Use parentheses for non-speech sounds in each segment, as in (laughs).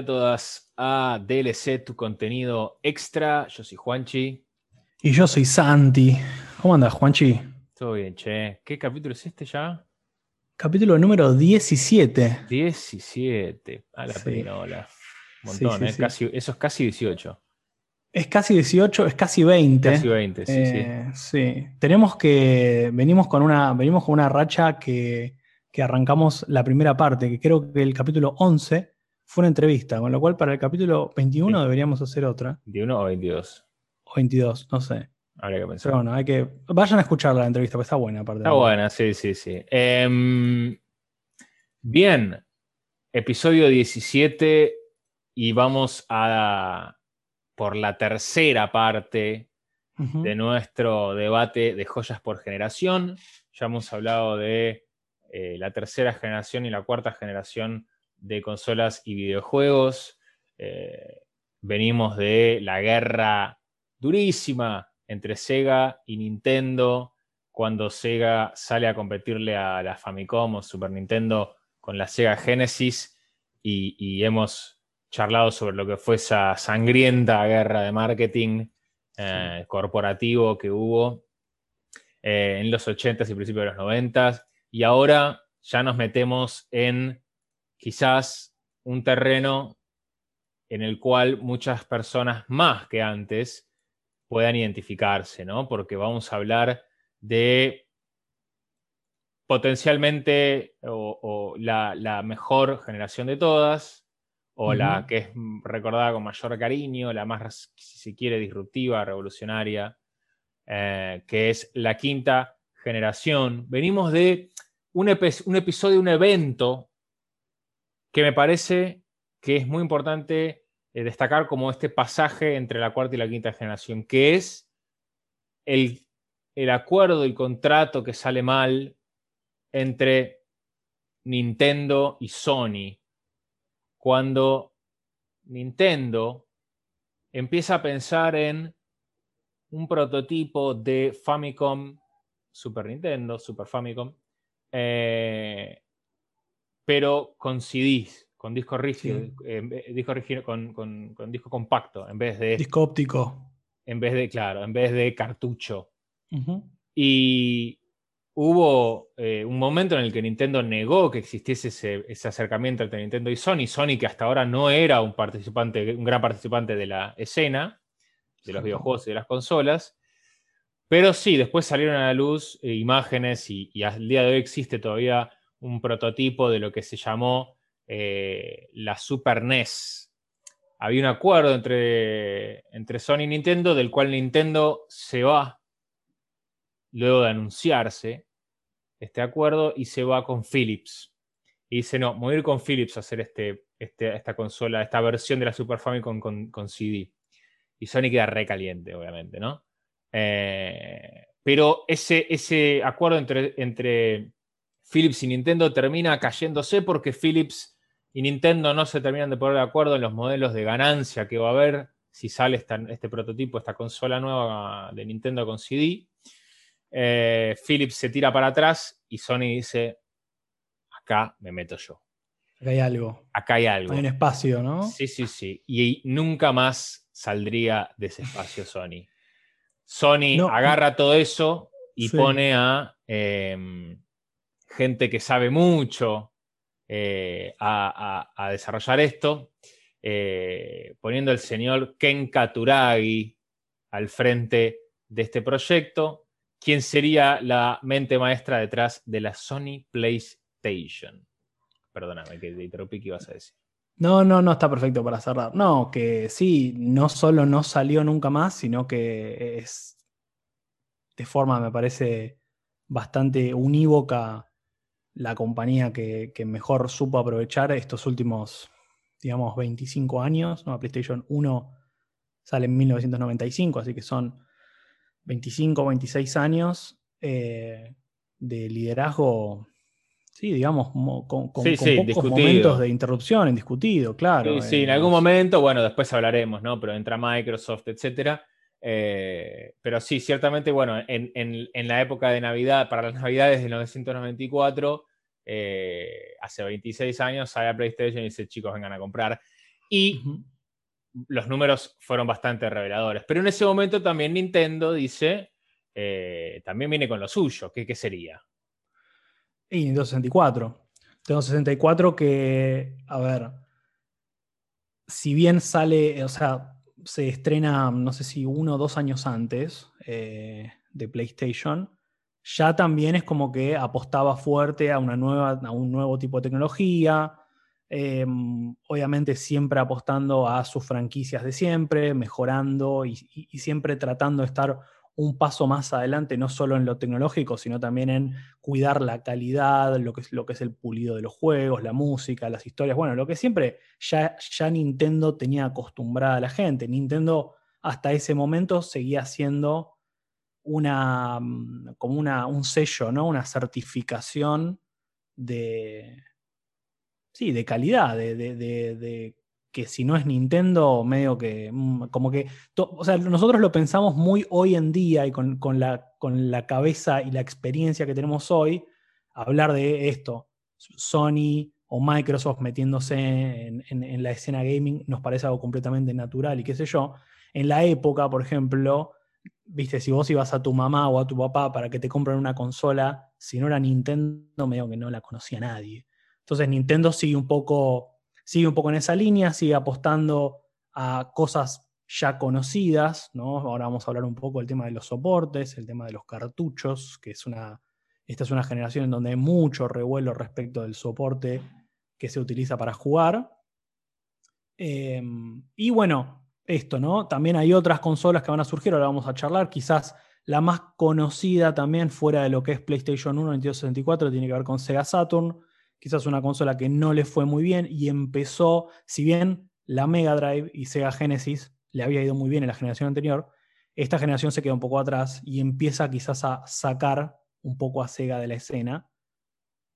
a todas a DLC, tu contenido extra. Yo soy Juanchi. Y yo soy Santi. ¿Cómo andas, Juanchi? Todo bien, che. ¿Qué capítulo es este ya? Capítulo número 17. 17. A la sí. Un montón, ¿eh? Casi, eso es casi 18. Es casi 18, es casi 20. Casi 20, sí, sí. Eh, sí. Tenemos que. Venimos con una, venimos con una racha que que arrancamos la primera parte, que creo que el capítulo 11 fue una entrevista, con lo cual para el capítulo 21 deberíamos hacer otra. ¿21 o 22? O 22, no sé. Habría que pensar. Pero bueno, hay que. Vayan a escuchar la entrevista, pues está buena aparte. Está buena, sí, sí, sí. Em, bien, episodio 17 y vamos a por la tercera parte de nuestro debate de joyas por generación. Ya hemos hablado de eh, la tercera generación y la cuarta generación de consolas y videojuegos. Eh, venimos de la guerra durísima entre Sega y Nintendo, cuando Sega sale a competirle a la Famicom o Super Nintendo con la Sega Genesis y, hemos charlado sobre lo que fue esa sangrienta guerra de marketing eh, corporativo que hubo en los 80s y principios de los 90s. Y ahora ya nos metemos en quizás un terreno en el cual muchas personas más que antes puedan identificarse, ¿no? Porque vamos a hablar de potencialmente o, la, mejor generación de todas, o la que es recordada con mayor cariño, la más, si se quiere, disruptiva, revolucionaria, eh, que es la quinta generación. Venimos de un, episodio, un evento que me parece que es muy importante eh, destacar como este pasaje entre la cuarta y la quinta generación, que es el, el acuerdo, el contrato que sale mal entre Nintendo y Sony, cuando Nintendo empieza a pensar en un prototipo de Famicom, Super Nintendo, Super Famicom, eh, pero con CDs, con disco rígido, disco rígido con, con, disco compacto, en vez de. Disco óptico. En vez de, claro, en vez de cartucho. Y hubo eh, un momento en el que Nintendo negó que existiese ese, acercamiento entre Nintendo y Sony. Sony, que hasta ahora no era un participante, un gran participante de la escena, de los videojuegos y de las consolas. Pero sí, después salieron a la luz eh, imágenes y, al día de hoy existe todavía un prototipo de lo que se llamó eh, la Super NES. Había un acuerdo entre, entre Sony y Nintendo del cual Nintendo se va luego de anunciarse este acuerdo y se va con Philips. Y dice, no, voy a ir con Philips a hacer este, este, esta consola, esta versión de la Super Famicom con, con CD. Y Sony queda recaliente, obviamente, ¿no? Eh, pero ese, ese acuerdo entre, entre Philips y Nintendo termina cayéndose porque Philips y Nintendo no se terminan de poner de acuerdo en los modelos de ganancia que va a haber si sale este prototipo, esta consola nueva de Nintendo con CD. Eh, Philips se tira para atrás y Sony dice, acá me meto yo. Acá hay algo. Acá hay algo. Hay un espacio, ¿no? Sí, sí, sí. Y nunca más saldría de ese espacio Sony. Sony agarra todo eso y pone a em, gente que sabe mucho eh, a, desarrollar esto, eh, poniendo al señor Ken Katuragi al frente de este proyecto, quien sería la mente maestra detrás de la Sony PlayStation. Perdóname que interrumpí, ¿qué ibas a decir? No, no, no está perfecto para cerrar. No, que sí, no solo no salió nunca más, sino que es de forma, me parece, bastante unívoca la compañía que, mejor supo aprovechar estos últimos, digamos, 25 años. ¿no? PlayStation 1 sale en 1995, así que son 25, 26 años eh, de liderazgo, sí, digamos, con, pocos momentos de interrupción, indiscutido, claro. Sí, sí, en algún momento, bueno, después hablaremos, ¿no? Pero entra Microsoft, etcétera. Eh, pero sí, ciertamente, bueno, en, la época de Navidad, para las (laughs) Navidades de 1994, eh, hace 26 años, sale a PlayStation y dice, chicos, vengan a comprar. Y los números fueron bastante reveladores. Pero en ese momento también Nintendo dice, eh, también viene con lo suyo. ¿Qué, qué sería? Y Nintendo 64. Nintendo 64 que, a ver, si bien sale, o sea, se estrena, no sé si uno o dos años antes eh, de PlayStation, ya también es como que apostaba fuerte a, una nueva, a un nuevo tipo de tecnología, em, obviamente siempre apostando a sus franquicias de siempre, mejorando y, siempre tratando de estar un paso más adelante, no solo en lo tecnológico, sino también en cuidar la calidad, lo que es, lo que es el pulido de los juegos, la música, las historias, bueno, lo que siempre ya, ya Nintendo tenía acostumbrada a la gente. Nintendo hasta ese momento seguía siendo una, mm, como una, un sello, ¿no? una certificación de, sí, de calidad, de, de que si no es Nintendo, medio que, mm, como que, o sea, nosotros lo pensamos muy hoy en día y con, la, con la cabeza y la experiencia que tenemos hoy, hablar de esto, Sony o Microsoft metiéndose en, la escena gaming nos parece algo completamente natural y qué sé yo. En la época, por ejemplo, viste, si vos ibas a tu mamá o a tu papá para que te compren una consola, si no era Nintendo, medio que no la conocía nadie. Entonces Nintendo sigue un poco sigue un poco en esa línea, sigue apostando a cosas ya conocidas, ¿no? Ahora vamos a hablar un poco del tema de los soportes, el tema de los cartuchos, que es una, esta es una generación en donde hay mucho revuelo respecto del soporte que se utiliza para jugar. Em, y bueno, esto, ¿no? También hay otras consolas que van a surgir, ahora vamos a charlar, quizás la más conocida también fuera de lo que es PlayStation 1, Nintendo 64, tiene que ver con Sega Saturn, quizás una consola que no le fue muy bien y empezó, si bien la Mega Drive y Sega Genesis le había ido muy bien en la generación anterior, esta generación se queda un poco atrás y empieza quizás a sacar un poco a Sega de la escena.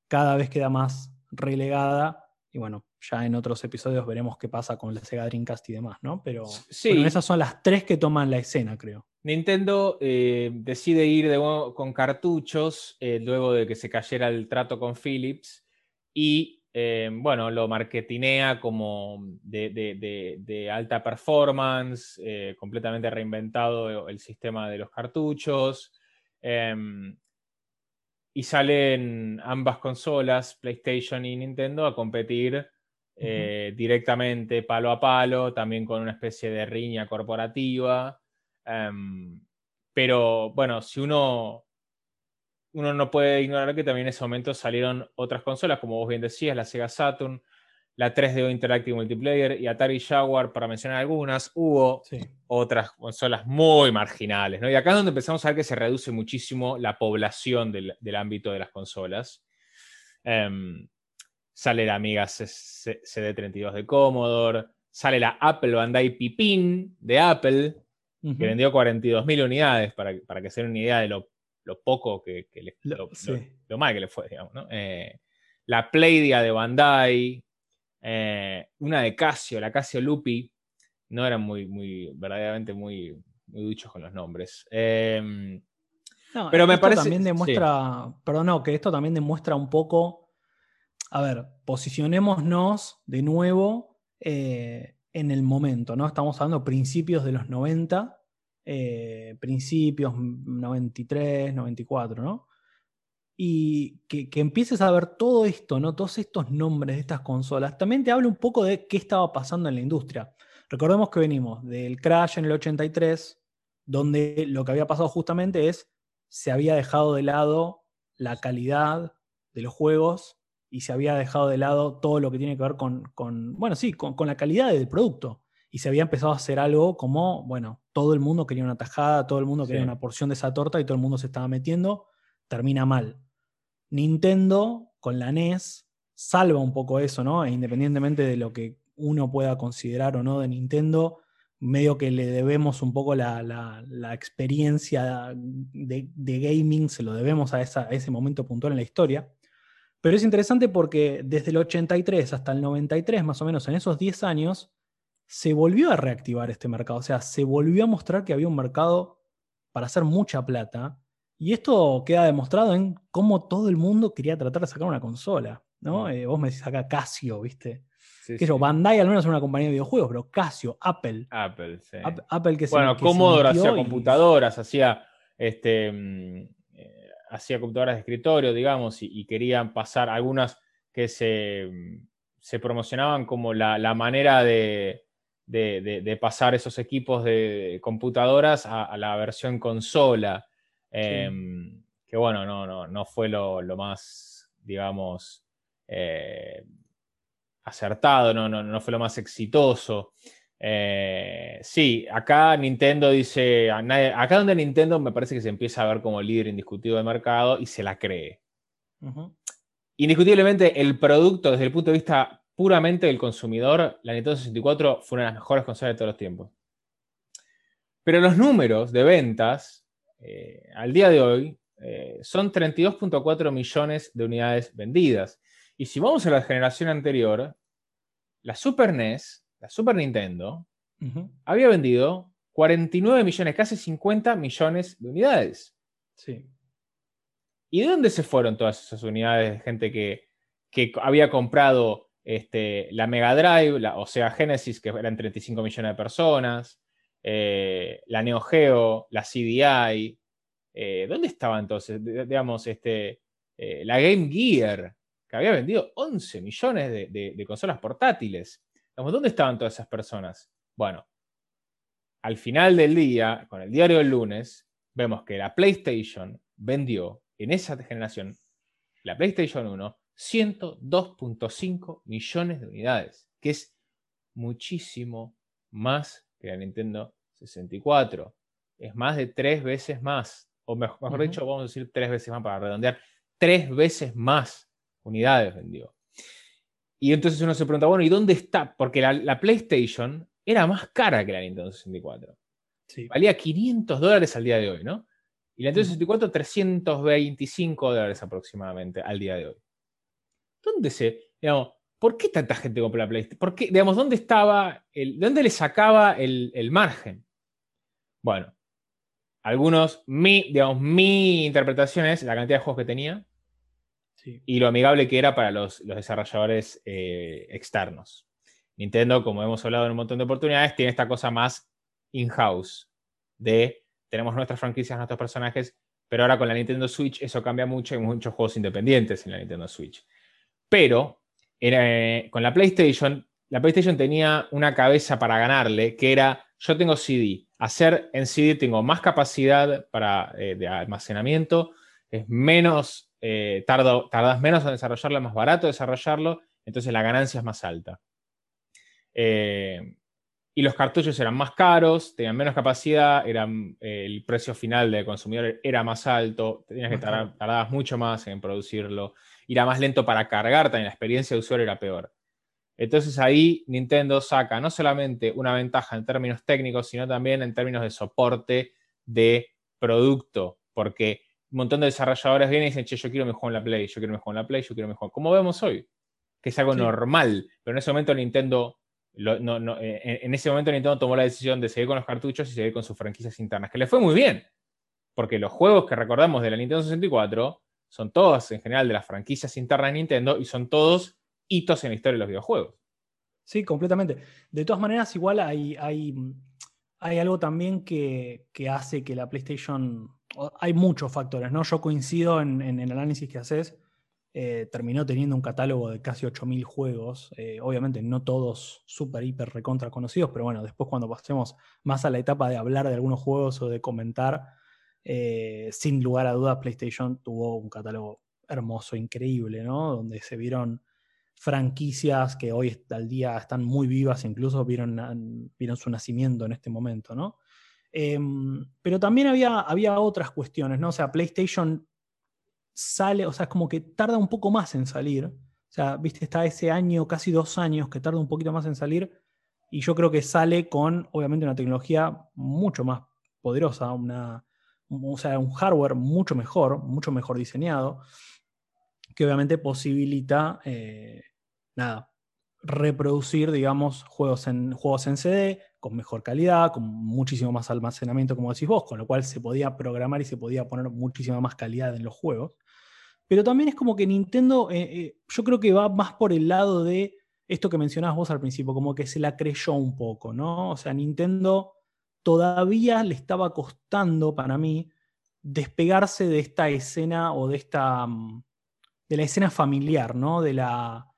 Cada vez queda más relegada y bueno, ya en otros episodios veremos qué pasa con la Sega Dreamcast y demás, ¿no? Pero esas son las tres que toman la escena, creo. Nintendo eh, decide ir de con cartuchos eh, luego de que se cayera el trato con Philips y eh, bueno, lo marketinea como de, alta performance, completamente reinventado el sistema de los cartuchos. Em, y salen ambas consolas, PlayStation y Nintendo, a competir eh, directamente palo a palo, también con una especie de riña corporativa. Em, pero bueno, si uno uno no puede ignorar que también en ese momento salieron otras consolas, como vos bien decías, la Sega Saturn, la 3DO Interactive Multiplayer y Atari Jaguar, para mencionar algunas. Hubo otras consolas muy marginales, ¿no? Y acá es donde empezamos a ver que se reduce muchísimo la población del, ámbito de las consolas. Em, sale la Amiga CD32 de Commodore, sale la Apple Bandai Pipin de Apple, que vendió 42.000 unidades, para, para que se den una idea de lo lo poco que, le, lo, mal que le fue, digamos, ¿no? Eh, la Playdia de Bandai, eh, una de Casio, la Casio Lupi, no eran muy, muy, verdaderamente muy, muy duchos con los nombres. Em, pero me parece. También demuestra, perdón, no, que esto también demuestra un poco. A ver, posicionémonos de nuevo eh, en el momento, ¿no? Estamos hablando principios de los 90 eh, principios, 93, 94, ¿no? Y que, empieces a ver todo esto, ¿no? Todos estos nombres de estas consolas, también te habla un poco de qué estaba pasando en la industria. Recordemos que venimos del crash en el 83, donde lo que había pasado justamente es, se había dejado de lado la calidad de los juegos y se había dejado de lado todo lo que tiene que ver con, bueno, sí, con la calidad del producto y se había empezado a hacer algo como, bueno, todo el mundo quería una tajada, todo el mundo quería una porción de esa torta y todo el mundo se estaba metiendo, termina mal. Nintendo, con la NES salva un poco eso, ¿no? E independientemente de lo que uno pueda considerar o no de Nintendo, medio que le debemos un poco la, experiencia de, gaming, se lo debemos a, ese momento puntual en la historia. Pero es interesante porque desde el 83 hasta el 93, más o menos en esos 10 años, se volvió a reactivar este mercado. O sea, se volvió a mostrar que había un mercado para hacer mucha plata. Y esto queda demostrado en cómo todo el mundo quería tratar de sacar una consola. ¿no? Mm. Eh, vos me decís acá Casio, ¿viste? que yo, Bandai al menos es una compañía de videojuegos, pero Casio, Apple. Apple, sí. Apple que Bueno, Commodore hacía computadoras, hacía, este, mm, hacía computadoras de escritorio, digamos, y, querían pasar algunas que se, se promocionaban como la, manera de, pasar esos equipos de computadoras a, la versión consola. Em, que bueno, no, no, no fue lo, lo más, digamos, eh, acertado, no, no, no fue lo más exitoso. Eh, sí, acá Nintendo dice, acá donde Nintendo me parece que se empieza a ver como líder indiscutido de mercado y se la cree. Indiscutiblemente el producto desde el punto de vista puramente del consumidor, la Nintendo 64 fue una de las mejores consolas de todos los tiempos. Pero los números de ventas eh, al día de hoy eh, son 32.4 millones de unidades vendidas. Y si vamos a la generación anterior, la Super NES, la Super Nintendo, había vendido 49 millones, casi 50 millones de unidades. Sí. ¿Y de dónde se fueron todas esas unidades de gente que, había comprado este, la Mega Drive, la, o sea, Genesis, que eran 35 millones de personas, eh, la Neo Geo, la CDI? Eh, ¿Dónde estaba entonces? digamos, este, eh, la Game Gear, había vendido 11 millones de, consolas portátiles. ¿Dónde estaban todas esas personas? Bueno, al final del día, con el diario del lunes, vemos que la PlayStation vendió en esa generación, la PlayStation 1, 102.5 millones de unidades, que es muchísimo más que la Nintendo 64. Es más de tres veces más, o mejor, dicho, vamos a decir tres veces más para redondear, tres veces más unidades vendió. Y entonces uno se pregunta, bueno, ¿y dónde está? Porque la, PlayStation era más cara que la Nintendo 64. Valía 500 dólares al día de hoy, ¿no? Y la Nintendo 64, 325 dólares aproximadamente al día de hoy. ¿Dónde se, digamos, por qué tanta gente compró la PlayStation? ¿Por qué, digamos, dónde estaba, el, dónde le sacaba el, el margen? Bueno, algunos, mi, digamos, mi interpretación es la cantidad de juegos que tenía, y lo amigable que era para los, desarrolladores eh, externos. Nintendo, como hemos hablado en un montón de oportunidades, tiene esta cosa más in-house de tenemos nuestras franquicias, nuestros personajes, pero ahora con la Nintendo Switch eso cambia mucho, hay muchos juegos independientes en la Nintendo Switch. Pero eh, con la PlayStation, la PlayStation tenía una cabeza para ganarle, que era, yo tengo CD, hacer en CD tengo más capacidad para, eh, de almacenamiento, es menos eh, tardas menos en desarrollarlo, es más barato desarrollarlo, entonces la ganancia es más alta. Eh, y los cartuchos eran más caros, tenían menos capacidad, eran, eh, el precio final del consumidor era más alto, tenías que tardar, tardabas mucho más en producirlo, era más lento para cargar, también la experiencia de usuario era peor. Entonces ahí Nintendo saca no solamente una ventaja en términos técnicos, sino también en términos de soporte de producto, porque un montón de desarrolladores vienen y dicen, che, yo quiero mejor en la Play, yo quiero mejor en la Play, yo quiero mejor. Como vemos hoy, que es algo normal, pero en ese momento Nintendo, eh, en ese momento Nintendo tomó la decisión de seguir con los cartuchos y seguir con sus franquicias internas, que le fue muy bien, porque los juegos que recordamos de la Nintendo 64 son todos en general de las franquicias internas de Nintendo y son todos hitos en la historia de los videojuegos. Sí, completamente. De todas maneras, igual hay, hay, hay algo también que, que hace que la PlayStation hay muchos factores, ¿no? Yo coincido en, el análisis que haces. Eh, terminó teniendo un catálogo de casi 8.000 juegos. Eh, obviamente no todos súper, hiper, recontra conocidos, pero bueno, después cuando pasemos más a la etapa de hablar de algunos juegos o de comentar, eh, sin lugar a dudas, PlayStation tuvo un catálogo hermoso, increíble, ¿no? Donde se vieron franquicias que hoy al día están muy vivas, incluso vieron, vieron su nacimiento en este momento, ¿no? Em, pero también había, había otras cuestiones, ¿no? O sea, PlayStation sale, o sea, es como que tarda un poco más en salir. O sea, viste, está ese año, casi dos años, que tarda un poquito más en salir. Y yo creo que sale con, obviamente, una tecnología mucho más poderosa, una, o sea, un hardware mucho mejor, mucho mejor diseñado, que obviamente posibilita, eh, nada, reproducir, digamos, juegos en, juegos en CD con mejor calidad, con muchísimo más almacenamiento, como decís vos, con lo cual se podía programar y se podía poner muchísima más calidad en los juegos. Pero también es como que Nintendo, eh, eh, yo creo que va más por el lado de esto que mencionabas vos al principio, como que se la creyó un poco, ¿no? O sea, Nintendo todavía le estaba costando para mí despegarse de esta escena o de esta mm, de la escena familiar, ¿no? De la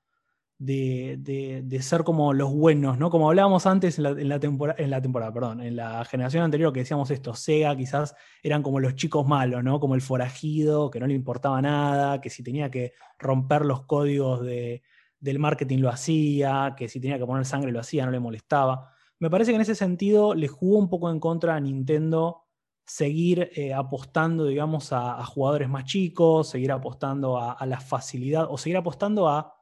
de, ser como los buenos, ¿no? Como hablábamos antes en la, temporada, en la temporada, perdón, en la generación anterior que decíamos esto, Sega quizás eran como los chicos malos, ¿no? Como el forajido, que no le importaba nada, que si tenía que romper los códigos del marketing lo hacía, que si tenía que poner sangre lo hacía, no le molestaba. Me parece que en ese sentido le jugó un poco en contra a Nintendo seguir eh, apostando, digamos, a, jugadores más chicos, seguir apostando a la facilidad o seguir apostando a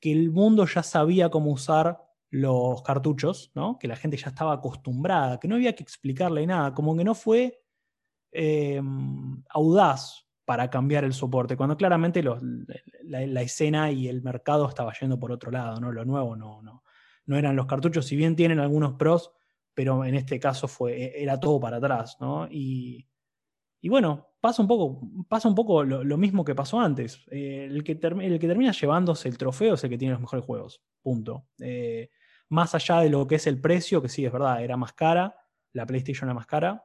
que el mundo ya sabía cómo usar los cartuchos, ¿no? que la gente ya estaba acostumbrada, que no había que explicarle nada, como que no fue em, audaz para cambiar el soporte, cuando claramente la, escena y el mercado estaba yendo por otro lado, ¿no? lo nuevo no, no, no eran los cartuchos, si bien tienen algunos pros, pero en este caso fue, e, era todo para atrás. ¿no? Y, y bueno, pasa un poco, pasa un poco lo, mismo que pasó antes. Eh, el, que el, que termina llevándose el trofeo es el que tiene los mejores juegos. Punto. Eh, más allá de lo que es el precio, que sí, es verdad, era más cara, la PlayStation era más cara,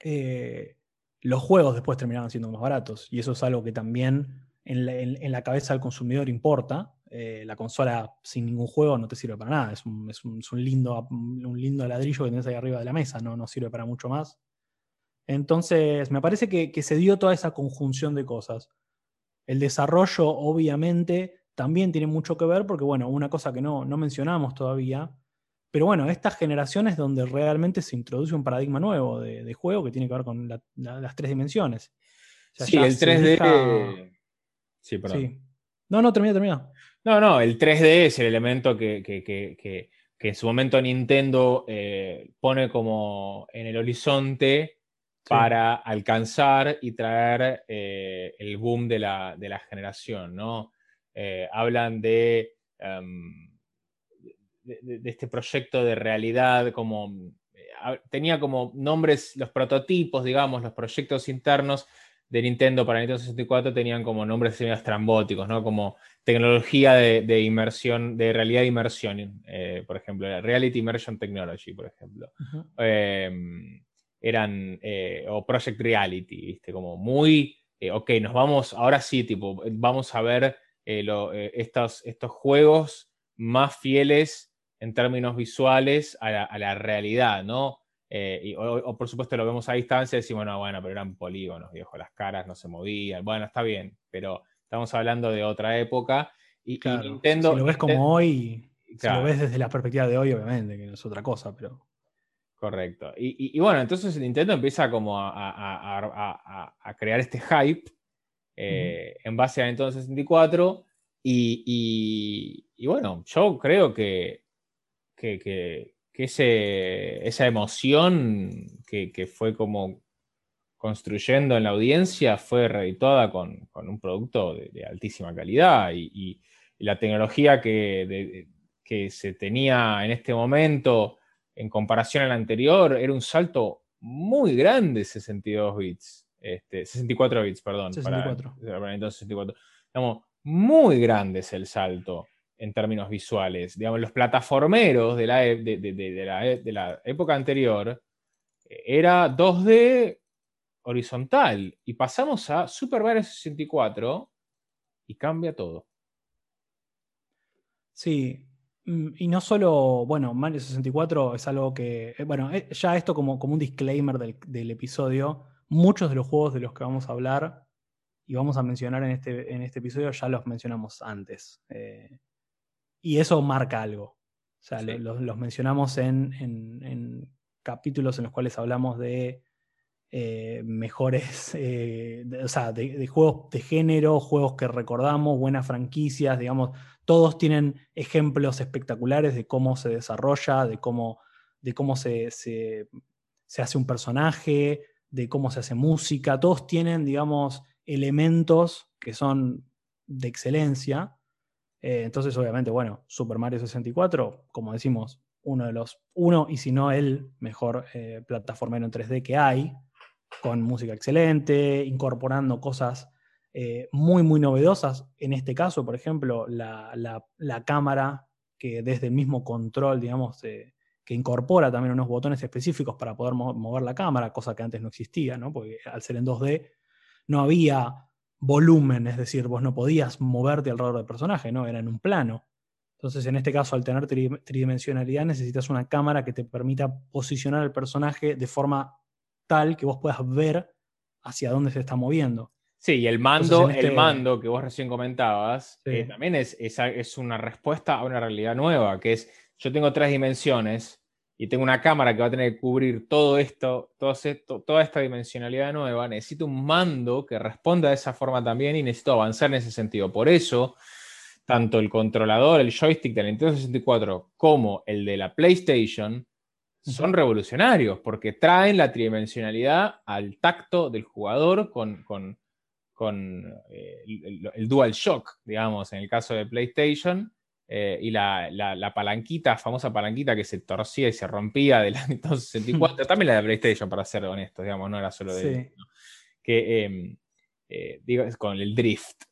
eh, los juegos después terminaban siendo más baratos. Y eso es algo que también en la, cabeza del consumidor importa. la consola sin ningún juego no te sirve para nada. Es un, lindo, un lindo ladrillo que tienes ahí arriba de la mesa, no, no sirve para mucho más. Entonces, me parece que, se dio toda esa conjunción de cosas. El desarrollo, obviamente, también tiene mucho que ver, porque, bueno, una cosa que no, mencionamos todavía, pero bueno, estas generaciones donde realmente se introduce un paradigma nuevo de, juego que tiene que ver con las tres dimensiones. sí, el 3D. Sí, perdón. No, no, termina, termina. No, no, el 3D es el elemento que, que, en su momento Nintendo eh, pone como en el horizonte para alcanzar y traer eh, el boom de la, generación, ¿no? Eh, hablan em, de, de, este proyecto de realidad como... Eh, tenía como nombres, los prototipos, digamos, los proyectos internos de Nintendo para Nintendo 64 tenían como nombres estrambóticos, ¿no? Como tecnología de, inmersión, de realidad de inmersión, por ejemplo, Reality Immersion Technology, por ejemplo eran, eh, o Project Reality, ¿viste? Como muy, eh, ok, nos vamos, ahora sí, tipo, vamos a ver eh, estos, estos juegos más fieles en términos visuales a la, realidad, ¿no? o, por supuesto lo vemos a distancia y decimos, no, bueno, pero eran polígonos, viejo, las caras no se movían, bueno, está bien, pero estamos hablando de otra época. Y, Nintendo... Si lo ves como hoy, si lo ves desde la perspectiva de hoy, obviamente, que no es otra cosa, pero... Correcto. Y, bueno, entonces Nintendo empieza como a, crear este hype eh, en base a Nintendo 64 y, bueno, yo creo que, que, esa emoción que, fue como construyendo en la audiencia fue reeditada con, un producto de, altísima calidad y, la tecnología que, que se tenía en este momento en comparación al anterior, era un salto muy grande 62 bits. Este, 64 bits, perdón. 64. Para, entonces 64. Digamos, muy grande es el salto en términos visuales. Digamos, los plataformeros de la, e, e, de, la, época anterior eh, era 2D horizontal y pasamos a Super Mario 64 y cambia todo. Sí, y no solo, bueno, Mario 64 es algo que, eh, bueno, eh, ya esto como, como un disclaimer del, episodio, muchos de los juegos de los que vamos a hablar y vamos a mencionar en este, en este episodio ya los mencionamos antes. Eh, y eso marca algo. O sea, los, mencionamos en, capítulos en los cuales hablamos de eh, mejores, eh, o sea, de, juegos de género, juegos que recordamos, buenas franquicias, digamos, todos tienen ejemplos espectaculares de cómo se desarrolla, de cómo, de cómo se, se, hace un personaje, de cómo se hace música, todos tienen, digamos, elementos que son de excelencia. Eh, entonces, obviamente, bueno, Super Mario 64, como decimos, uno de los, uno y si no el mejor plataformero en 3D que hay con música excelente, incorporando cosas eh, muy, muy novedosas. En este caso, por ejemplo, la, cámara que desde el mismo control, digamos, que incorpora también unos botones específicos para poder mover la cámara, cosa que antes no existía, ¿no? Porque al ser en 2D no había volumen, es decir, vos no podías moverte alrededor del personaje, ¿no? Era en un plano. Entonces, en este caso, al tener tridimensionalidad, necesitas una cámara que te permita posicionar el personaje de forma tal que vos puedas ver hacia dónde se está moviendo. Sí, y el mando, el este mando que vos recién comentabas, eh, también es, es, una respuesta a una realidad nueva, que es, yo tengo tres dimensiones y tengo una cámara que va a tener que cubrir todo esto, todo esto, toda esta dimensionalidad nueva, necesito un mando que responda de esa forma también y necesito avanzar en ese sentido. Por eso, tanto el controlador, el joystick del Nintendo 64 como el de la PlayStation son revolucionarios porque traen la tridimensionalidad al tacto del jugador con, con, eh, el, Dual Shock, digamos, en el caso de PlayStation, eh, y la, la, palanquita, famosa palanquita que se torcía y se rompía de la Nintendo 64, también la de PlayStation, para ser honestos, digamos, no era solo de... Que, em, eh, digo, con el drift.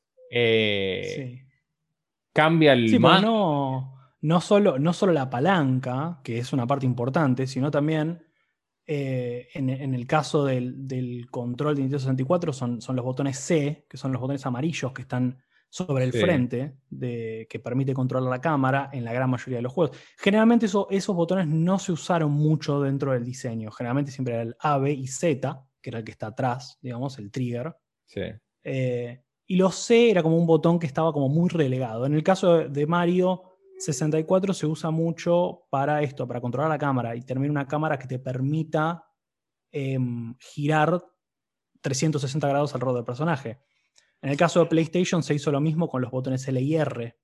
Cambia el... Sí, no no solo, no solo la palanca, que es una parte importante, sino también eh, en, el caso del, control de Nintendo 64 son, son, los botones C, que son los botones amarillos que están sobre el frente, de, que permite controlar la cámara en la gran mayoría de los juegos. Generalmente esos botones no se usaron mucho dentro del diseño. Generalmente siempre era el A, B y Z, que era el que está atrás, digamos, el trigger. Sí. Eh, y los C era como un botón que estaba como muy relegado. En el caso de Mario 64 se usa mucho para esto, para controlar la cámara y tener una cámara que te permita em, girar 360 grados alrededor del personaje. En el caso de PlayStation se hizo lo mismo con los botones L y R,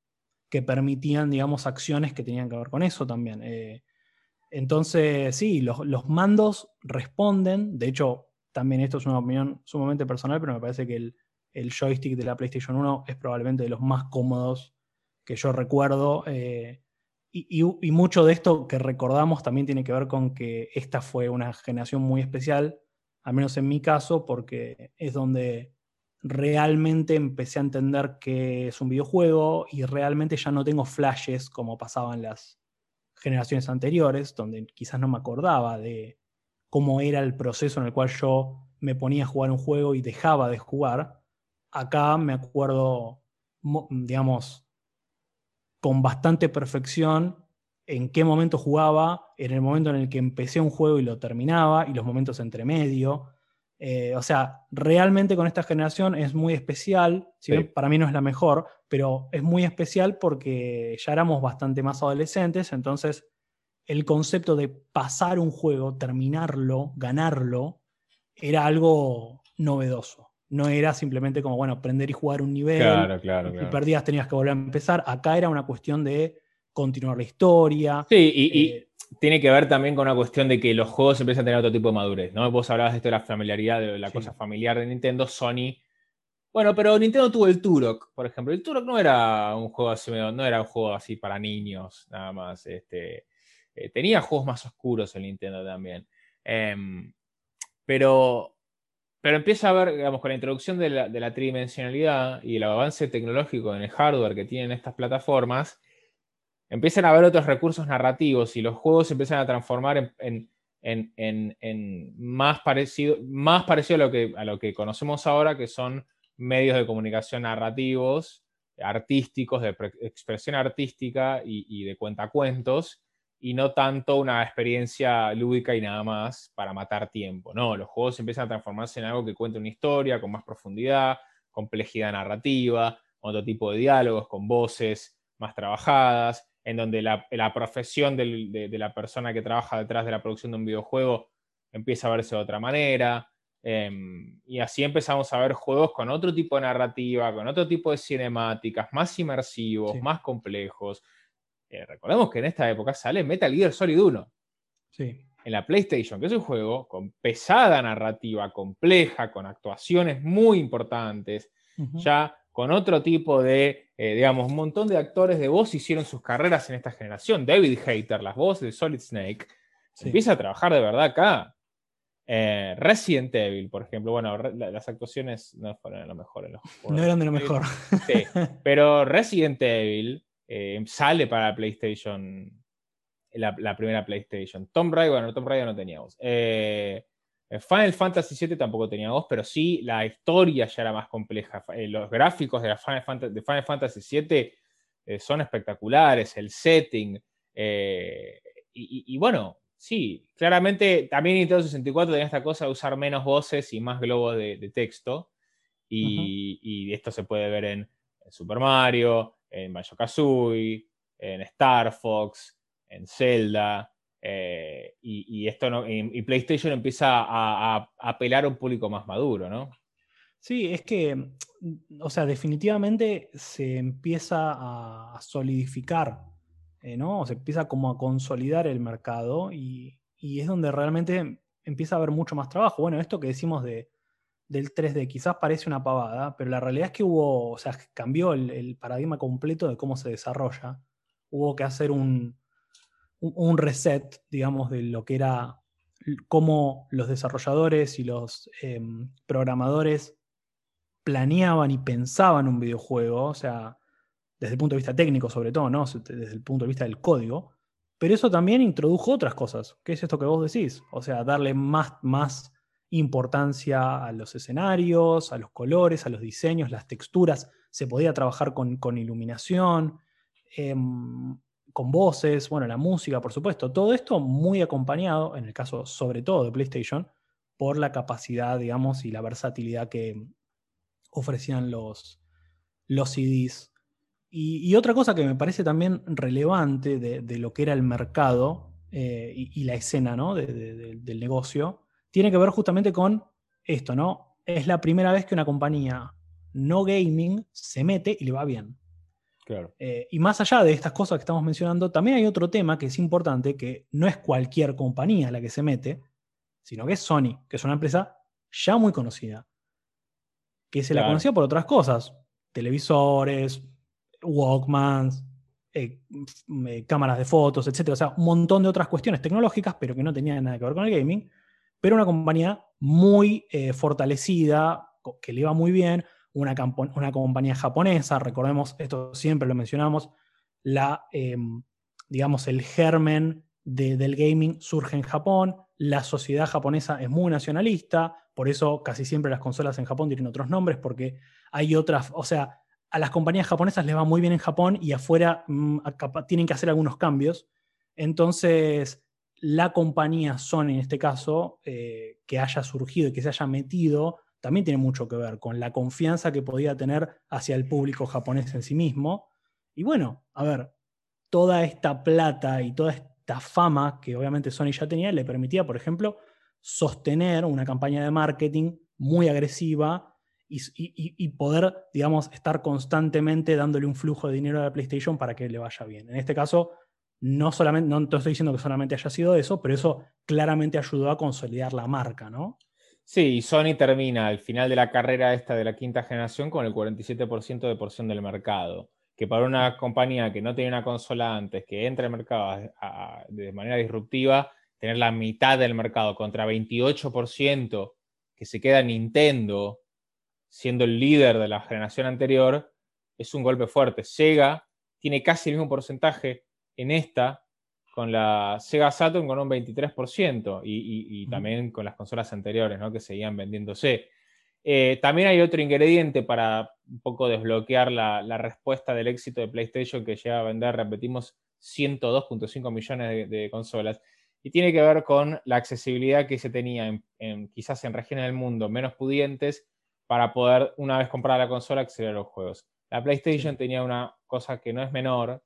que permitían, digamos, acciones que tenían que ver con eso también. Eh, entonces, sí, los, mandos responden. De hecho, también esto es una opinión sumamente personal, pero me parece que el, el joystick de la PlayStation 1 es probablemente de los más cómodos que yo recuerdo. Eh, y, mucho de esto que recordamos también tiene que ver con que esta fue una generación muy especial, al menos en mi caso, porque es donde realmente empecé a entender que es un videojuego y realmente ya no tengo flashes como pasaba en las generaciones anteriores, donde quizás no me acordaba de cómo era el proceso en el cual yo me ponía a jugar un juego y dejaba de jugar. Acá me acuerdo, digamos, con bastante perfección en qué momento jugaba, en el momento en el que empecé un juego y lo terminaba, y los momentos entre medio. Eh, o sea, realmente con esta generación es muy especial, si para mí no es la mejor, pero es muy especial porque ya éramos bastante más adolescentes, entonces el concepto de pasar un juego, terminarlo, ganarlo, era algo novedoso. No era simplemente como, bueno, aprender y jugar un nivel. Claro, claro, Si perdías tenías que volver a empezar. Acá era una cuestión de continuar la historia. Sí, y, eh, tiene que ver también con una cuestión de que los juegos empiezan a tener otro tipo de madurez, ¿no? Vos hablabas de esto de la familiaridad, de la cosa familiar de Nintendo, Sony. Bueno, pero Nintendo tuvo el Turok, por ejemplo. El Turok no era un juego así, no era un juego así para niños, nada más. Este, eh, tenía juegos más oscuros el Nintendo también. Em, pero pero empieza a ver, digamos, con la introducción de la, tridimensionalidad y el avance tecnológico en el hardware que tienen estas plataformas, empiezan a haber otros recursos narrativos y los juegos se empiezan a transformar en, más, parecido, a lo, que, conocemos ahora, que son medios de comunicación narrativos, artísticos, de expresión artística y de cuentacuentos, y no tanto una experiencia lúdica y nada más para matar tiempo. No, los juegos empiezan a transformarse en algo que cuenta una historia con más profundidad, complejidad narrativa, otro tipo de diálogos, con voces más trabajadas, en donde la, profesión de, la persona que trabaja detrás de la producción de un videojuego empieza a verse de otra manera. Em, y así empezamos a ver juegos con otro tipo de narrativa, con otro tipo de cinemáticas, más inmersivos, más complejos. Eh, recordemos que en esta época sale Metal Gear Solid 1. Sí. En la PlayStation, que es un juego con pesada narrativa, compleja, con actuaciones muy importantes, ya con otro tipo de, eh, digamos, un montón de actores de voz hicieron sus carreras en esta generación. David Hayter, las voces de Solid Snake, empieza a trabajar de verdad acá. Eh, Resident Evil, por ejemplo, bueno, las actuaciones no fueron lo mejor en los juegos. No eran de lo mejor. Sí, pero Resident Evil eh, sale para la PlayStation, la, primera PlayStation. Tomb Raider, bueno, Tomb Raider no teníamos. Eh, Final Fantasy VII tampoco teníamos, pero sí la historia ya era más compleja. los gráficos de, la Final, Fantasy, de Final Fantasy VII son espectaculares, el setting. y, bueno, Sí, claramente también Nintendo 64 tenía esta cosa de usar menos voces y más globos de, texto. Y, esto se puede ver en, Super Mario, en Banjo Kazooie, en Star Fox, en Zelda. Eh, y, esto no, PlayStation empieza a, apelar a un público más maduro, ¿no? Sí, es que, o sea, definitivamente se empieza a solidificar eh, ¿no? Se empieza como a consolidar el mercado y, es donde realmente empieza a haber mucho más trabajo. Bueno, esto que decimos de, del 3D quizás parece una pavada, pero la realidad es que hubo, o sea, cambió el, paradigma completo de cómo se desarrolla. Hubo que hacer un, un, reset, digamos, de lo que era cómo los desarrolladores y los em, programadores planeaban y pensaban un videojuego. O sea, desde el punto de vista técnico sobre todo, ¿no? desde el punto de vista del código, pero eso también introdujo otras cosas, que es esto que vos decís, o sea, darle más, más importancia a los escenarios, a los colores, a los diseños, las texturas, se podía trabajar con, iluminación, em, con voces, bueno, la música, por supuesto, todo esto muy acompañado, en el caso sobre todo de PlayStation, por la capacidad, digamos, y la versatilidad que ofrecían los, los CDs y, otra cosa que me parece también relevante de, lo que era el mercado eh, y, la escena del negocio, tiene que ver justamente con esto, ¿no? Es la primera vez que una compañía no gaming se mete y le va bien. Claro. Eh, y más allá de estas cosas que estamos mencionando, también hay otro tema que es importante, que no es cualquier compañía la que se mete, sino que es Sony, que es una empresa ya muy conocida, que se la conocía por otras cosas, televisores, Walkmans, eh, eh, cámaras de fotos, etcétera. O sea, un montón de otras cuestiones tecnológicas, pero que no tenían nada que ver con el gaming. Pero una compañía muy eh, fortalecida, que le iba muy bien, una, una, compañía japonesa, recordemos, esto siempre lo mencionamos, la, em, digamos, el germen del gaming surge en Japón, la sociedad japonesa es muy nacionalista, por eso casi siempre las consolas en Japón tienen otros nombres, porque hay otras, o sea, a las compañías japonesas les va muy bien en Japón y afuera mm, tienen que hacer algunos cambios. Entonces, la compañía Sony, en este caso, eh, que haya surgido y que se haya metido, también tiene mucho que ver con la confianza que podía tener hacia el público japonés en sí mismo. Y bueno, a ver, toda esta plata y toda esta fama que obviamente Sony ya tenía le permitía, por ejemplo, sostener una campaña de marketing muy agresiva y, poder, digamos, estar constantemente dándole un flujo de dinero a la PlayStation para que le vaya bien. En este caso, no solamente, no te estoy diciendo que solamente haya sido eso, pero eso claramente ayudó a consolidar la marca, ¿no? Sí, y Sony termina al final de la carrera esta de la quinta generación con el 47% de porción del mercado, que para una compañía que no tenía una consola antes, que entra al mercado de manera disruptiva, tener la mitad del mercado contra 28% que se queda Nintendo siendo el líder de la generación anterior, es un golpe fuerte. Sega tiene casi el mismo porcentaje en esta con la Sega Saturn con un 23% y, también con las consolas anteriores ¿no? que seguían vendiéndose. Eh, también hay otro ingrediente para un poco desbloquear la, respuesta del éxito de PlayStation que llega a vender, repetimos, 102.5 millones de, consolas. Y tiene que ver con la accesibilidad que se tenía en, quizás en regiones del mundo menos pudientes para poder, una vez comprada la consola, acceder a los juegos. La PlayStation tenía una cosa que no es menor,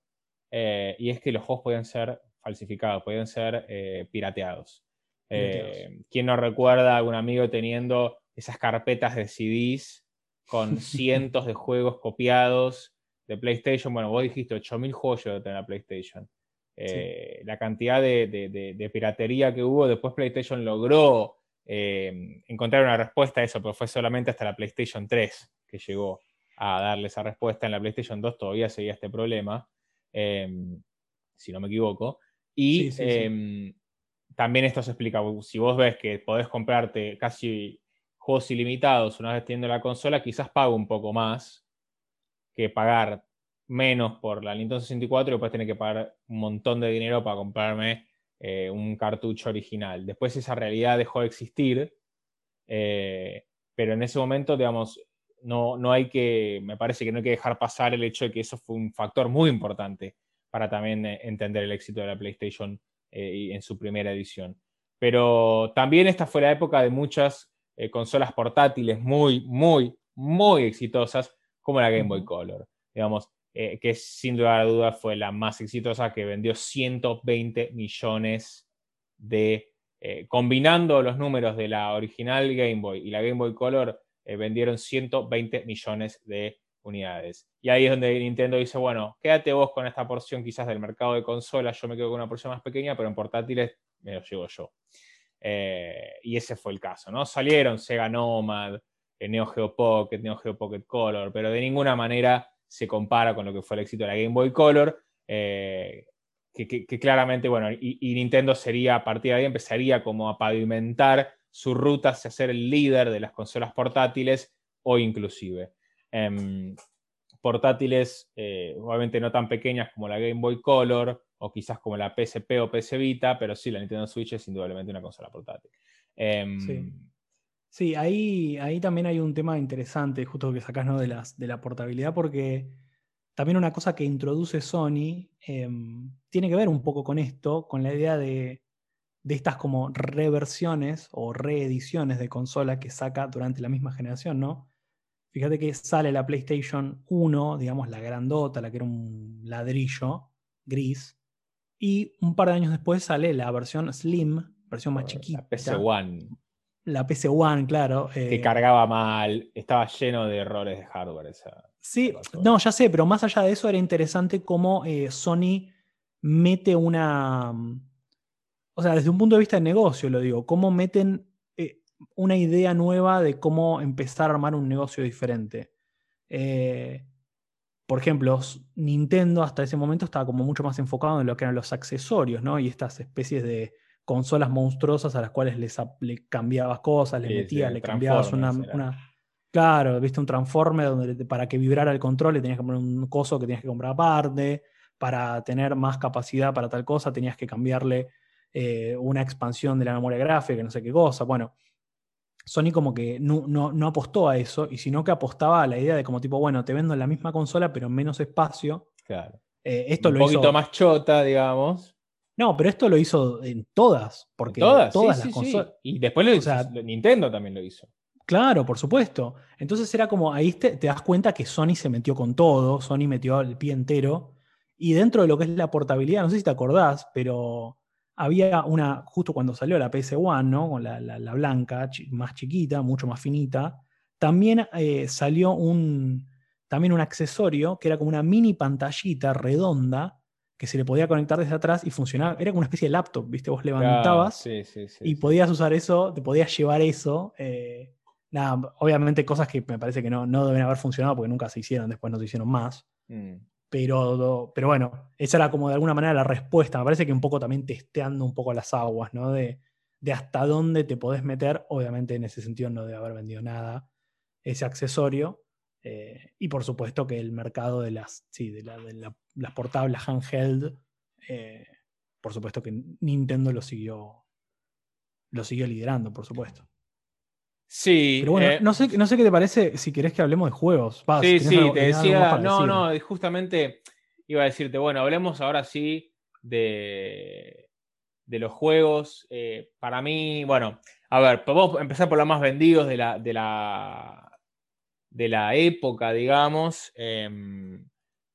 eh, y es que los juegos podían ser falsificados, podían ser eh, pirateados. Eh, ¿Quién no recuerda a algún amigo teniendo esas carpetas de CDs con (laughs) cientos de juegos copiados de PlayStation? Bueno, vos dijiste 8.000 juegos de la PlayStation. La cantidad de, piratería que hubo, después PlayStation logró eh, encontrar una respuesta a eso, pero fue solamente hasta la PlayStation 3 que llegó a darle esa respuesta. En la PlayStation 2 todavía seguía este problema, em, si no me equivoco. Y em, también esto se explica, si vos ves que podés comprarte casi juegos ilimitados una vez teniendo la consola, quizás pago un poco más que pagar menos por la Nintendo 64 y después tener que pagar un montón de dinero para comprarme eh, un cartucho original. Después esa realidad dejó de existir, eh, pero en ese momento, digamos, no, no hay que, me parece que no hay que dejar pasar el hecho de que eso fue un factor muy importante para también eh, entender el éxito de la PlayStation en su primera edición. Pero también esta fue la época de muchas consolas portátiles muy, muy, muy exitosas, como la Game Boy Color. Digamos, eh, que sin duda fue la más exitosa, que vendió 120 millones de... Eh, combinando los números de la original Game Boy y la Game Boy Color, eh, vendieron 120 millones de unidades. Y ahí es donde Nintendo dice, bueno, quédate vos con esta porción quizás del mercado de consolas, yo me quedo con una porción más pequeña, pero en portátiles me lo llevo yo. y ese fue el caso, ¿no? Salieron Sega Nomad, Neo Geo Pocket, Neo Geo Pocket Color, pero de ninguna manera se compara con lo que fue el éxito de la Game Boy Color, eh, que, claramente, bueno, y, Nintendo sería, a partir de ahí, empezaría como a pavimentar su ruta hacia ser el líder de las consolas portátiles o inclusive. Em, portátiles, eh, obviamente no tan pequeñas como la Game Boy Color o quizás como la PSP o PS Vita, pero sí, la Nintendo Switch es indudablemente una consola portátil. Em, sí. Sí, ahí, ahí también hay un tema interesante, justo que sacás ¿no? de, las, de la portabilidad, porque también una cosa que introduce Sony em, tiene que ver un poco con esto, con la idea de, de estas como reversiones o reediciones de consola que saca durante la misma generación, ¿no? Fíjate que sale la PlayStation 1, digamos la grandota, la que era un ladrillo gris, y un par de años después sale la versión Slim, versión más chiquita. La PS1 la PC One, claro. que eh, cargaba mal, estaba lleno de errores de hardware. Esa, sí, no, ya sé, pero más allá de eso era interesante cómo eh, Sony mete una... O sea, desde un punto de vista de negocio, lo digo, cómo meten eh, una idea nueva de cómo empezar a armar un negocio diferente. por ejemplo, Nintendo hasta ese momento estaba como mucho más enfocado en lo que eran los accesorios, ¿no? Y estas especies de consolas monstruosas a las cuales les, le cambiabas cosas, le metías, le cambiabas una, Claro, viste un transformer donde para que vibrara el control le tenías que poner un coso que tenías que comprar aparte. Para tener más capacidad para tal cosa tenías que cambiarle eh, una expansión de la memoria gráfica, no sé qué cosa. Bueno, Sony como que no, apostó a eso, y sino que apostaba a la idea de como tipo, bueno, te vendo la misma consola, pero menos espacio. Claro. Eh, esto un poquito más chota, digamos. No, pero esto lo hizo en todas, porque todas, las consolas. Y después lo hizo, Nintendo también lo hizo. Claro, por supuesto. Entonces era como, ahí te, das cuenta que Sony se metió con todo, Sony metió el pie entero. Y dentro de lo que es la portabilidad, no sé si te acordás, pero había una, justo cuando salió la PS1, ¿no? Con la, blanca, más chiquita, mucho más finita, también eh, salió un, también un accesorio que era como una mini pantallita redonda que se le podía conectar desde atrás y funcionaba. Era como una especie de laptop, ¿viste? Vos levantabas y podías usar eso, te podías llevar eso. Eh, nada, obviamente cosas que me parece que no, no deben haber funcionado porque nunca se hicieron, después no se hicieron más. Mm. Pero, pero bueno, esa era como de alguna manera la respuesta. Me parece que un poco también testeando un poco las aguas, ¿no? De, de hasta dónde te podés meter. Obviamente en ese sentido no debe haber vendido nada ese accesorio. Eh, y por supuesto que el mercado de las, sí, de, las portables handheld, eh, por supuesto que Nintendo lo siguió, lo siguió liderando, por supuesto. Sí. Pero bueno, eh, no, sé, no sé qué te parece si querés que hablemos de juegos. sí, sí, te decía, no, no, justamente iba a decirte, bueno, hablemos ahora sí de, de los juegos. para mí, bueno, a ver, podemos empezar por los más vendidos de la, de la de la época, digamos. Em,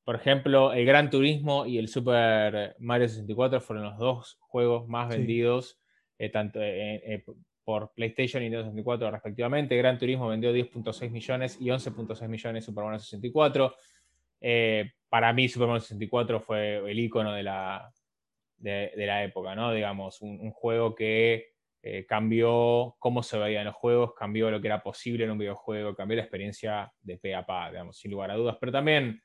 por ejemplo, el Gran Turismo y el Super Mario 64 fueron los dos juegos más vendidos tanto por PlayStation y Nintendo 64 respectivamente. Gran Turismo vendió 10.6 millones y 11.6 millones Super Mario 64. para mí Super Mario 64 fue el icono de la, de, la época, ¿no? Digamos, un, juego que eh, cambió cómo se veían los juegos, cambió lo que era posible en un videojuego, cambió la experiencia de pe a pa, digamos, sin lugar a dudas. Pero también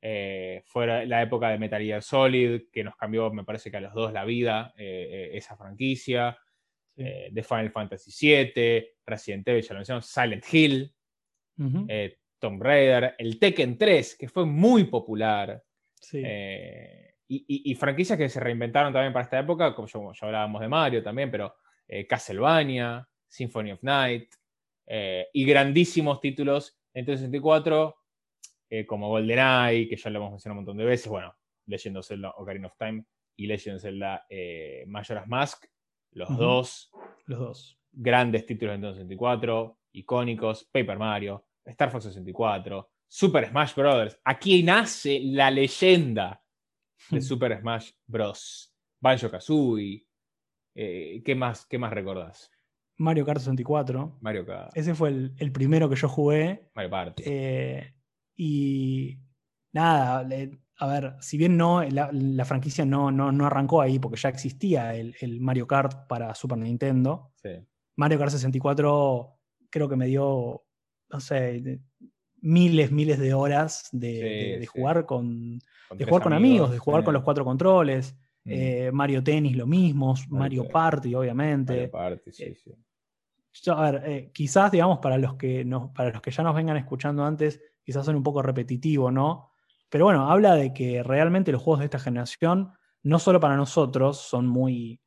eh, fue la época de Metal Gear Solid, que nos cambió, me parece que a los dos la vida, eh, esa franquicia. De Final Fantasy VII, Resident Evil, ya lo mencionamos, Silent Hill, Tomb Raider, el Tekken 3, que fue muy popular. Sí y, franquicias que se reinventaron también para esta época, como ya, hablábamos de Mario también, pero eh, Castlevania, Symphony of Night, eh, y grandísimos títulos en 64, eh, como GoldenEye, que ya lo hemos mencionado un montón de veces, bueno, Legend of Zelda Ocarina of Time y Legend of Zelda Majora's Mask, los dos. Los dos. Grandes títulos en 64, icónicos, Paper Mario, Star Fox 64, Super Smash Bros. Aquí nace la leyenda de (laughs) Super Smash Bros. Banjo Kazooie. Eh, ¿qué, más, ¿Qué más recordás? Mario Kart 64. Mario Kart. Ese fue el, primero que yo jugué. Mario Party. Eh, y nada, a ver, si bien no, la, franquicia no, no, arrancó ahí porque ya existía el, Mario Kart para Super Nintendo. Mario Kart 64 creo que me dio, no sé, miles, miles de horas de, jugar con, de jugar con amigos, de jugar con los cuatro controles. Mm. Eh, Mario Tennis lo mismo, Mario, Party, obviamente. Mario Party, sí, eh, sí. a ver, eh, quizás, digamos, para los, que para los que ya nos vengan escuchando antes, quizás son un poco repetitivo, ¿no? Pero bueno, habla de que realmente los juegos de esta generación, no solo para nosotros, son muy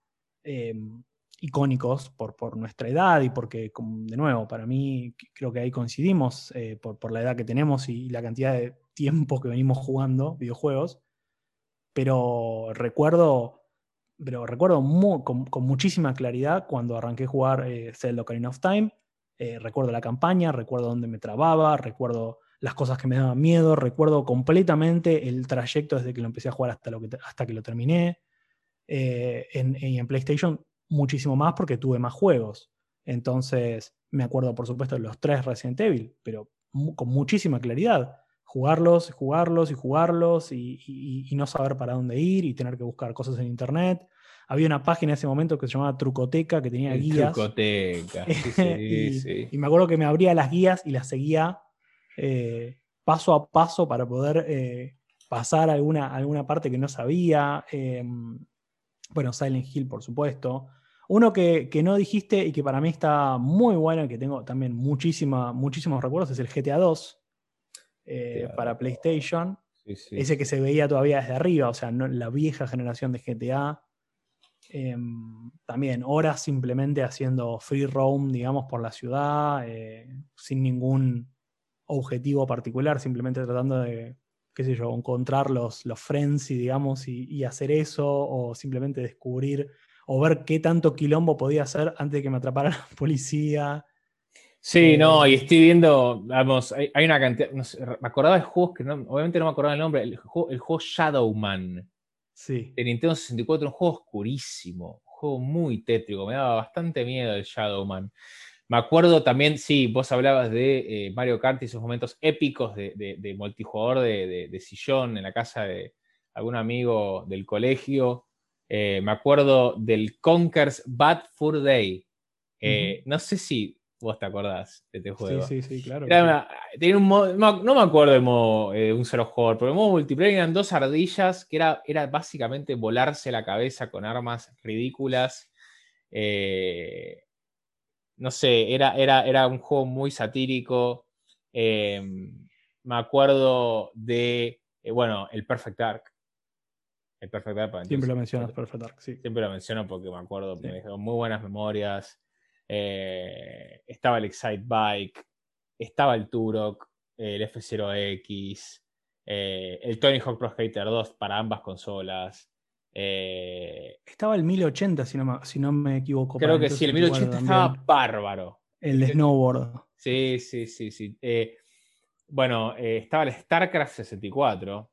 icónicos por, por, nuestra edad y porque, de nuevo, para mí creo que ahí coincidimos eh, por, la edad que tenemos y, la cantidad de tiempo que venimos jugando videojuegos. Pero recuerdo, pero recuerdo con, muchísima claridad cuando arranqué a jugar eh, Zelda Ocarina of Time. Eh, recuerdo la campaña, recuerdo dónde me trababa, recuerdo las cosas que me daban miedo, recuerdo completamente el trayecto desde que lo empecé a jugar hasta, lo que, hasta que lo terminé. en, en PlayStation muchísimo más porque tuve más juegos. Entonces, me acuerdo, por supuesto, de los tres Resident Evil, pero con muchísima claridad. Jugarlos, jugarlos y jugarlos y, no saber para dónde ir y tener que buscar cosas en internet. Había una página en ese momento que se llamaba Trucoteca, que tenía guías. Trucoteca, (laughs) y, me acuerdo que me abría las guías y las seguía eh, paso a paso para poder eh, pasar alguna, alguna parte que no sabía. Em, bueno, Silent Hill, por supuesto. Uno que, no dijiste y que para mí está muy bueno y que tengo también muchísima, muchísimos recuerdos es el GTA 2 eh, para PlayStation. Ese que se veía todavía desde arriba, o sea, la vieja generación de GTA. Em, también horas simplemente haciendo free roam, digamos, por la ciudad, eh, sin ningún objetivo particular, simplemente tratando de, qué sé yo, encontrar los, los frenzy, digamos, y hacer eso, o simplemente descubrir o ver qué tanto quilombo podía hacer antes de que me atrapara la policía. Sí, eh, no, y estoy viendo, vamos, hay, una cantidad, me acordaba de juegos que obviamente no me acordaba el nombre, el juego, el juego Shadowman. Sí. De Nintendo 64, un juego oscurísimo, un juego muy tétrico, me daba bastante miedo el Shadowman. Me acuerdo también, sí, vos hablabas de eh, Mario Kart y esos momentos épicos de, de multijugador de, sillón en la casa de algún amigo del colegio. Eh, me acuerdo del Conker's Bad Fur Day. Eh, no sé si vos te acordás de este juego. Sí, sí, sí, claro. no, me acuerdo de modo, un solo jugador, pero en modo multiplayer eran dos ardillas que era, era básicamente volarse la cabeza con armas ridículas. No sé, era, era, era un juego muy satírico. me acuerdo de, bueno, el Perfect Dark. El Perfect Dark. Siempre lo mencionas, Perfect Dark, sí. Siempre lo menciono porque me acuerdo, me dejó muy buenas memorias. Eh, estaba el Excite Bike, estaba el Turok, el F0X, eh, el Tony Hawk Pro Skater 2 para ambas consolas. Eh, estaba el 1080, si no me, si no me equivoco. Creo que sí, el 1080 estaba bárbaro. El de snowboard. Sí, sí, sí, sí. bueno, estaba el StarCraft 64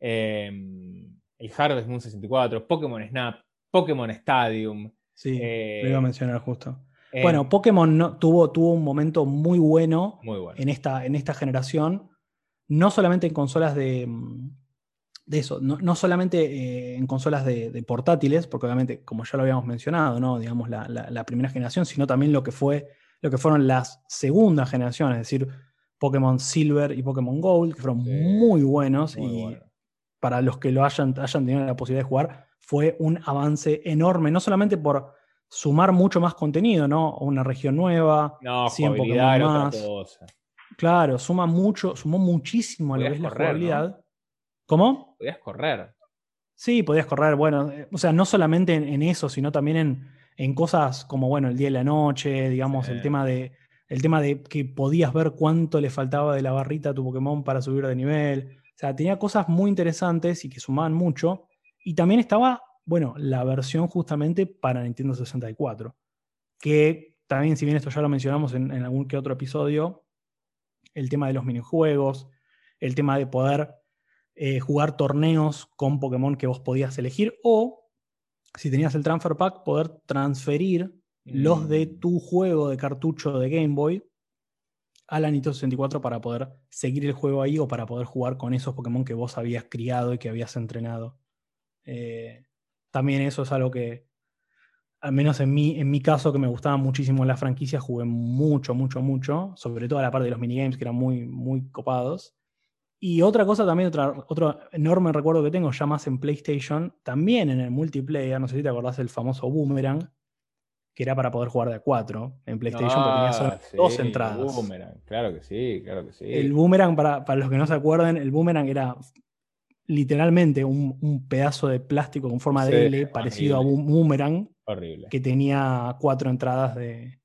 Em, el Harvest Moon 64, Pokémon Snap, Pokémon Stadium, Sí, lo iba a mencionar justo. bueno, Pokémon no, tuvo, tuvo un momento muy bueno, En, esta, en esta generación, no solamente en consolas de, mm, de eso, no, solamente eh, en consolas de, portátiles, porque obviamente, como ya lo habíamos mencionado, ¿no? digamos la, primera generación, sino también lo que, fue, lo que fueron las segundas generaciones, es decir, Pokémon Silver y Pokémon Gold, que fueron muy buenos y para los que lo hayan, hayan tenido la posibilidad de jugar, fue un avance enorme, no solamente por sumar mucho más contenido, ¿no? Una región nueva, no, 100 Pokémon más. Claro, suma mucho, sumó muchísimo a lo que es la jugabilidad. ¿Cómo? Podías correr. Sí, podías correr. Bueno, eh, o sea, no solamente en, eso, sino también en, cosas como, bueno, el día y la noche, digamos, el tema de. El tema de que podías ver cuánto le faltaba de la barrita a tu Pokémon para subir de nivel. O sea, tenía cosas muy interesantes y que sumaban mucho. Y también estaba, bueno, la versión justamente para Nintendo 64. Que también, si bien esto ya lo mencionamos en, en algún que otro episodio, el tema de los minijuegos, el tema de poder eh, jugar torneos con Pokémon que vos podías elegir o, si tenías el Transfer Pack, poder transferir los de mm. tu juego de cartucho de Game Boy a la Nintendo 64 para poder seguir el juego ahí o para poder jugar con esos Pokémon que vos habías criado y que habías entrenado. Eh, también eso es algo que, al menos en mi, en mi caso, que me gustaba muchísimo la franquicia, jugué mucho, mucho, mucho, sobre todo la parte de los minigames que eran muy, muy copados. Y otra cosa también, otra, otro enorme recuerdo que tengo ya más en PlayStation, también en el multiplayer, no sé si te acordás del famoso Boomerang, que era para poder jugar de a cuatro en PlayStation, porque tenía solo ah, dos entradas. Boomerang, claro que sí, claro que sí. El Boomerang, para, para los que no se acuerden, el Boomerang era literalmente un, pedazo de plástico con forma de L, parecido a un Boomerang, horrible. que tenía cuatro entradas de,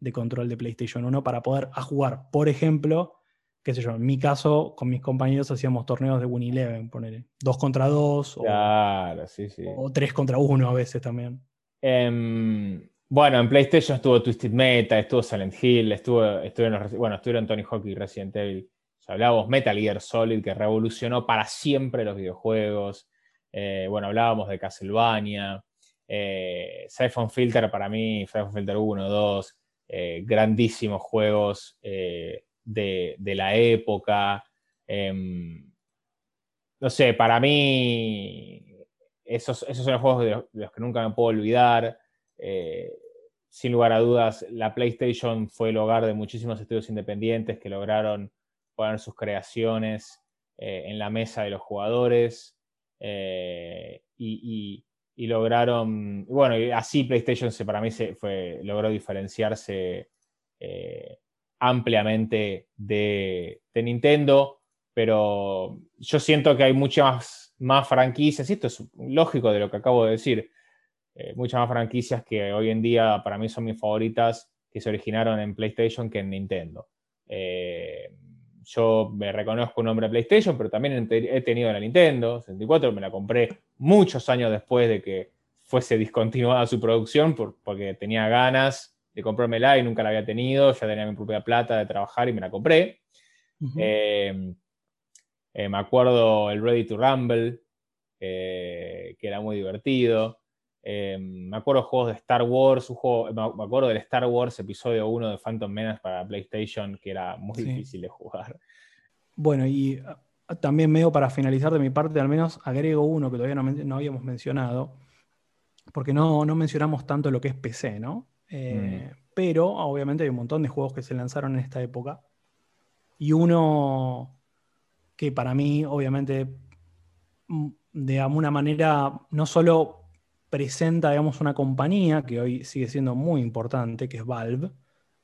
de control de PlayStation 1 para poder a jugar, por ejemplo, qué sé yo, en mi caso, con mis compañeros hacíamos torneos de Win Eleven, poner dos contra dos. Claro, sí, sí. O tres contra uno a veces también. Em, bueno, en PlayStation estuvo Twisted Meta, estuvo Silent Hill, estuvo, estuvieron, bueno, estuvieron Tony Hawk y Resident Evil. hablábamos Metal Gear Solid, que revolucionó para siempre los videojuegos. Eh, bueno, hablábamos de Castlevania. Eh, Siphon Filter para mí, Siphon Filter 1, 2, eh, grandísimos juegos. Eh, de, la época. Em, no sé, para mí esos, esos son los juegos de los, que nunca me puedo olvidar. Eh, sin lugar a dudas, la PlayStation fue el hogar de muchísimos estudios independientes que lograron poner sus creaciones eh, en la mesa de los jugadores eh, y, lograron, bueno, así PlayStation se, para mí se fue, logró diferenciarse ampliamente de, Nintendo, pero yo siento que hay muchas más, franquicias, y esto es lógico de lo que acabo de decir, eh, muchas más franquicias que hoy en día para mí son mis favoritas, que se originaron en PlayStation que en Nintendo. Eh, yo me reconozco un hombre de PlayStation, pero también he tenido la Nintendo 64, me la compré muchos años después de que fuese (laughs) discontinuada su producción porque tenía ganas de comprármela y nunca la había tenido, ya tenía mi propia plata de trabajar y me la compré. Em, eh, me acuerdo el Ready to Rumble, que era muy divertido. Me acuerdo juegos de Star Wars, me acuerdo del Star Wars episodio 1 de Phantom Menace para PlayStation, que era muy difícil de jugar. Bueno, y ah, también medio para finalizar de mi parte, al menos agrego uno que todavía no, habíamos mencionado, porque no, no mencionamos tanto lo que es PC, ¿no? Eh, pero obviamente hay un montón de juegos que se lanzaron en esta época. Y uno que para mí, obviamente, mm, de alguna manera, no solo presenta, digamos, una compañía que hoy sigue siendo muy importante, que es Valve.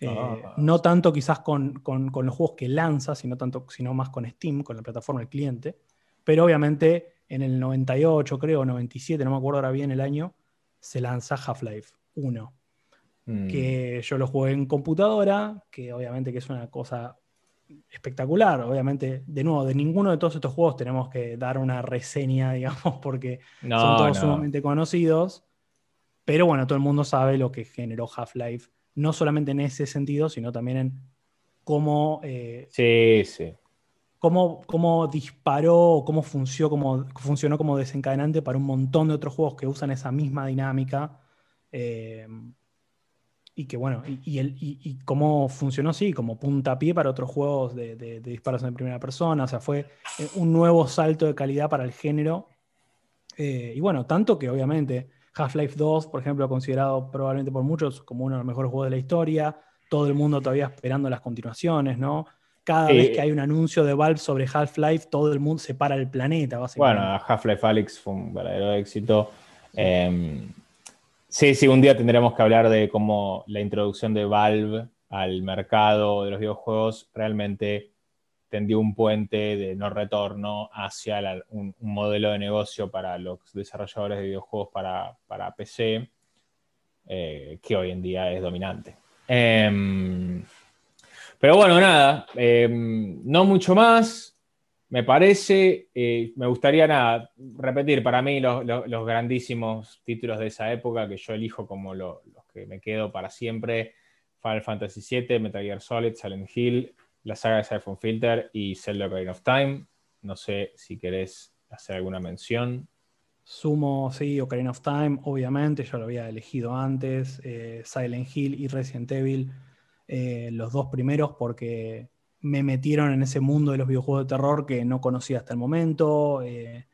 Eh, ah. no tanto quizás con, los juegos que lanza, sino, tanto, sino más con Steam, con la plataforma del cliente. Pero obviamente en el 98, creo, 97, no me acuerdo ahora bien el año, se lanza Half-Life 1 que mm. yo lo jugué en computadora, que obviamente que es una cosa espectacular. Obviamente, de nuevo, de ninguno de todos estos juegos tenemos que dar una reseña, (laughs) digamos, porque son todos sumamente conocidos. Pero bueno, todo el mundo sabe lo que generó Half-Life, no solamente en ese sentido, sino también en cómo, eh, sí, sí. cómo, cómo disparó, cómo funcionó, cómo funcionó como desencadenante para un montón de otros juegos que usan esa misma dinámica Eh, y que bueno, y, el, y, cómo funcionó, sí, como puntapié para otros juegos de, disparos en primera persona. O sea, fue eh, un nuevo salto de calidad para el género. y bueno, tanto que obviamente Half-Life 2, por ejemplo, considerado probablemente por muchos como uno de los mejores juegos de la historia. Todo el mundo todavía esperando las continuaciones, ¿no? Cada vez que hay un anuncio de Valve sobre Half-Life, todo el mundo se para el planeta, básicamente. Bueno, Half-Life Alyx fue un verdadero éxito. Em, sí, sí, un día tendremos que hablar de cómo la introducción de Valve al mercado de los videojuegos realmente tendió un puente de no retorno hacia un, modelo de negocio para los desarrolladores de videojuegos para, PC, eh, que hoy en día es dominante. Em, pero bueno, nada, em, no mucho más. Me parece, eh, me gustaría nada, repetir para mí los, grandísimos títulos de esa época que yo elijo como los que me quedo para siempre. Final Fantasy VII, Metal Gear Solid, Silent Hill, la saga de Siphon Filter y Zelda Ocarina of Time. No sé si querés hacer alguna mención. Sumo, sí, Ocarina of Time, obviamente, yo lo había elegido antes. Eh, Silent Hill y Resident Evil, eh, los dos primeros, porque me metieron en ese mundo de los videojuegos de terror que no conocía hasta el momento. Eh,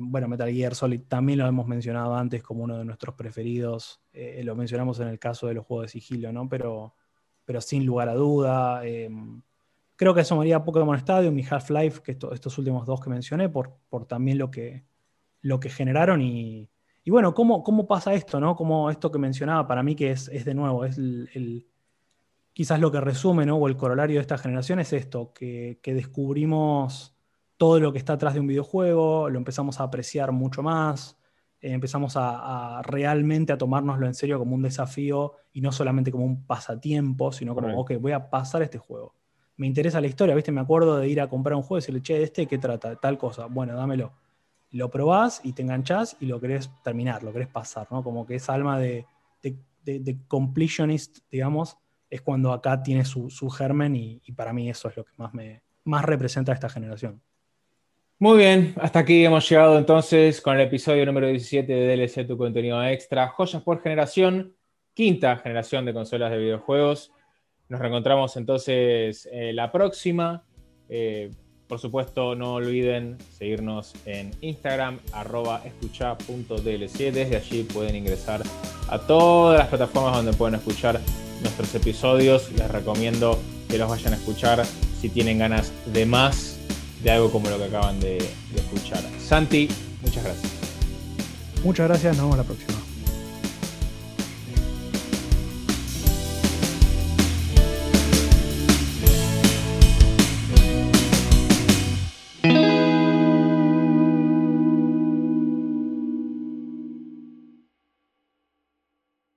bueno, Metal Gear Solid también lo hemos mencionado antes como uno de nuestros preferidos. lo mencionamos en el caso de los juegos de sigilo, ¿no? Pero pero sin lugar a duda. Creo que asomaría Pokémon Stadium y Half-Life, que estos últimos dos que mencioné, por, por también lo que, lo que generaron. Y, bueno, ¿cómo, ¿cómo, pasa esto? ¿no? Como esto que mencionaba, para mí que es, de nuevo, es el, quizás lo que resume, ¿no? o el corolario de esta generación es esto, que, que descubrimos todo lo que está atrás de un videojuego, lo empezamos a apreciar mucho más, eh, empezamos a, realmente a tomárnoslo en serio como un desafío y no solamente como un pasatiempo, sino como, ok, voy a pasar este juego. Me interesa la historia, ¿viste? Me acuerdo de ir a comprar un juego y decirle, che, ¿este qué trata? Tal cosa. Bueno, dámelo. Lo probás y te enganchás y lo querés terminar, lo querés pasar, ¿no? Como que esa alma de, de, completionist, digamos, es cuando acá tiene su, germen y, y, para mí eso es lo que más, me, más representa a esta generación. Muy bien, hasta aquí hemos llegado entonces con el episodio número 17 de DLC Tu Contenido Extra, Joyas por Generación, quinta generación de consolas de videojuegos. Nos reencontramos entonces eh, la próxima. Eh, por supuesto, no olviden seguirnos en Instagram, arroba escucha.dlc. Desde allí pueden ingresar a todas las plataformas donde pueden escuchar nuestros episodios. Les recomiendo que los vayan a escuchar si tienen ganas de más de algo como lo que acaban de, escuchar. Santi, muchas gracias. Muchas gracias, nos vemos la próxima.